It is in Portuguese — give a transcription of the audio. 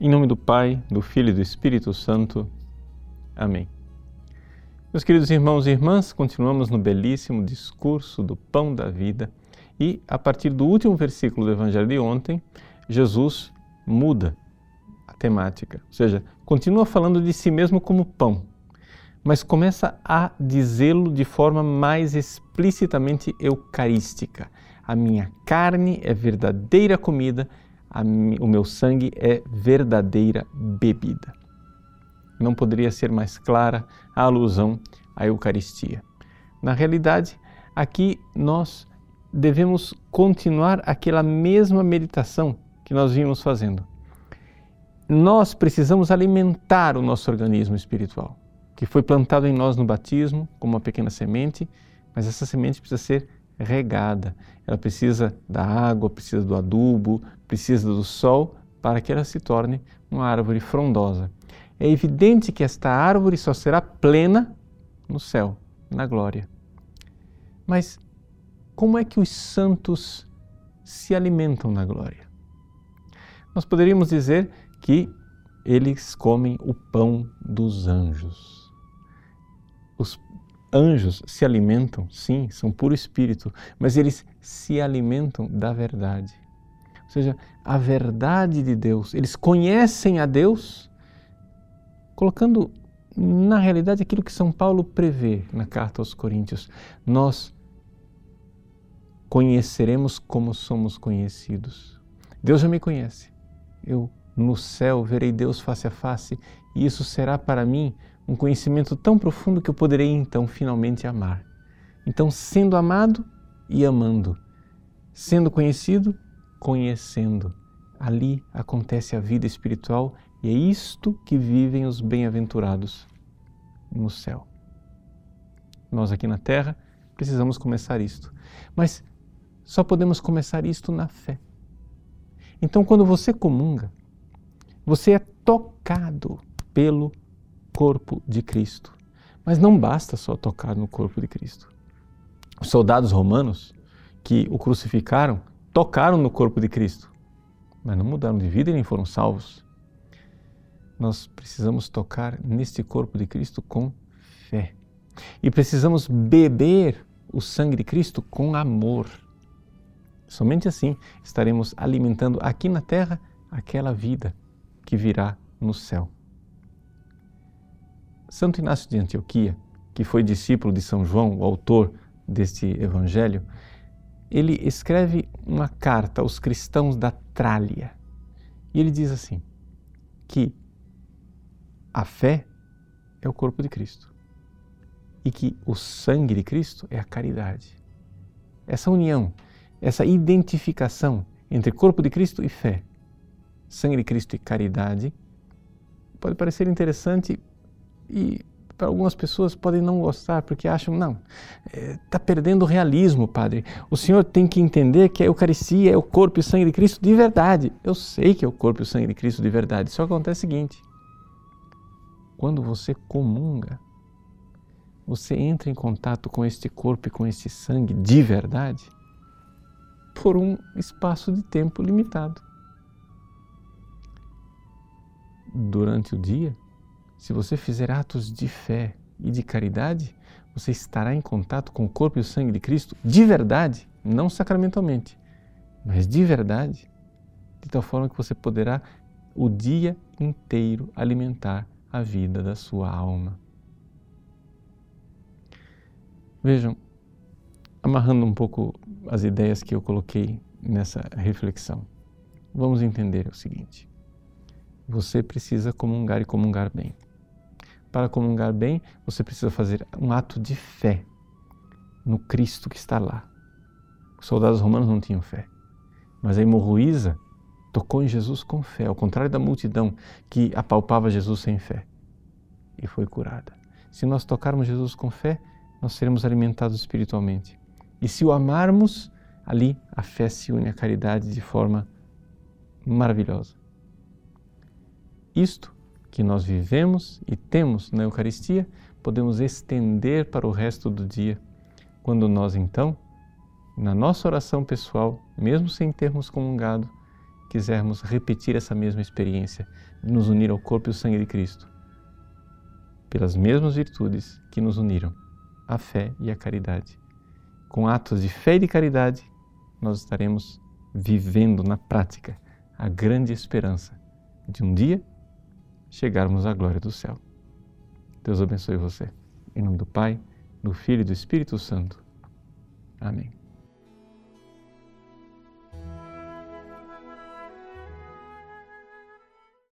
Em nome do Pai, do Filho e do Espírito Santo. Amém. Meus queridos irmãos e irmãs, continuamos no belíssimo discurso do Pão da Vida e, a partir do último versículo do Evangelho de ontem, Jesus muda a temática, ou seja, continua falando de si mesmo como pão, mas começa a dizê-lo de forma mais explicitamente eucarística. A minha carne é verdadeira comida o meu sangue é verdadeira bebida. Não poderia ser mais clara a alusão à Eucaristia. Na realidade, aqui nós devemos continuar aquela mesma meditação que nós vimos fazendo. Nós precisamos alimentar o nosso organismo espiritual, que foi plantado em nós no batismo como uma pequena semente, mas essa semente precisa ser regada. Ela precisa da água, precisa do adubo, precisa do sol para que ela se torne uma árvore frondosa. É evidente que esta árvore só será plena no céu, na glória. Mas como é que os santos se alimentam na glória? Nós poderíamos dizer que eles comem o pão dos anjos. Os anjos se alimentam, sim, são puro espírito, mas eles se alimentam da verdade. Ou seja, a verdade de Deus. Eles conhecem a Deus, colocando na realidade aquilo que São Paulo prevê na carta aos Coríntios. Nós conheceremos como somos conhecidos. Deus já me conhece. Eu no céu verei Deus face a face e isso será para mim um conhecimento tão profundo que eu poderei então finalmente amar. Então, sendo amado e amando, sendo conhecido, conhecendo. Ali acontece a vida espiritual e é isto que vivem os bem-aventurados no céu. Nós aqui na terra precisamos começar isto, mas só podemos começar isto na fé. Então, quando você comunga, você é tocado pelo corpo de Cristo. Mas não basta só tocar no corpo de Cristo. Os soldados romanos que o crucificaram tocaram no corpo de Cristo, mas não mudaram de vida e nem foram salvos. Nós precisamos tocar neste corpo de Cristo com fé. E precisamos beber o sangue de Cristo com amor. Somente assim estaremos alimentando aqui na terra aquela vida que virá no céu. Santo Inácio de Antioquia, que foi discípulo de São João, o autor deste evangelho, ele escreve uma carta aos cristãos da Trália. E ele diz assim: que a fé é o corpo de Cristo e que o sangue de Cristo é a caridade. Essa união, essa identificação entre corpo de Cristo e fé, sangue de Cristo e caridade, pode parecer interessante e para algumas pessoas podem não gostar porque acham, não, está é, perdendo o realismo, padre. O senhor tem que entender que a Eucaristia é o corpo e o sangue de Cristo de verdade. Eu sei que é o corpo e o sangue de Cristo de verdade, só acontece o seguinte: quando você comunga, você entra em contato com este corpo e com este sangue de verdade por um espaço de tempo limitado. Durante o dia, se você fizer atos de fé e de caridade, você estará em contato com o corpo e o sangue de Cristo de verdade, não sacramentalmente, mas de verdade, de tal forma que você poderá o dia inteiro alimentar a vida da sua alma. Vejam, amarrando um pouco as ideias que eu coloquei nessa reflexão, vamos entender o seguinte: você precisa comungar e comungar bem para comungar bem, você precisa fazer um ato de fé no Cristo que está lá. Os soldados romanos não tinham fé, mas a hemorroísa tocou em Jesus com fé, ao contrário da multidão que apalpava Jesus sem fé e foi curada. Se nós tocarmos Jesus com fé, nós seremos alimentados espiritualmente. E se o amarmos, ali a fé se une à caridade de forma maravilhosa. Isto que nós vivemos e temos na Eucaristia, podemos estender para o resto do dia, quando nós então, na nossa oração pessoal, mesmo sem termos comungado, quisermos repetir essa mesma experiência nos unir ao corpo e ao sangue de Cristo, pelas mesmas virtudes que nos uniram, a fé e a caridade. Com atos de fé e de caridade, nós estaremos vivendo na prática a grande esperança de um dia chegarmos à glória do céu. Deus abençoe você. Em nome do Pai, do Filho e do Espírito Santo. Amém.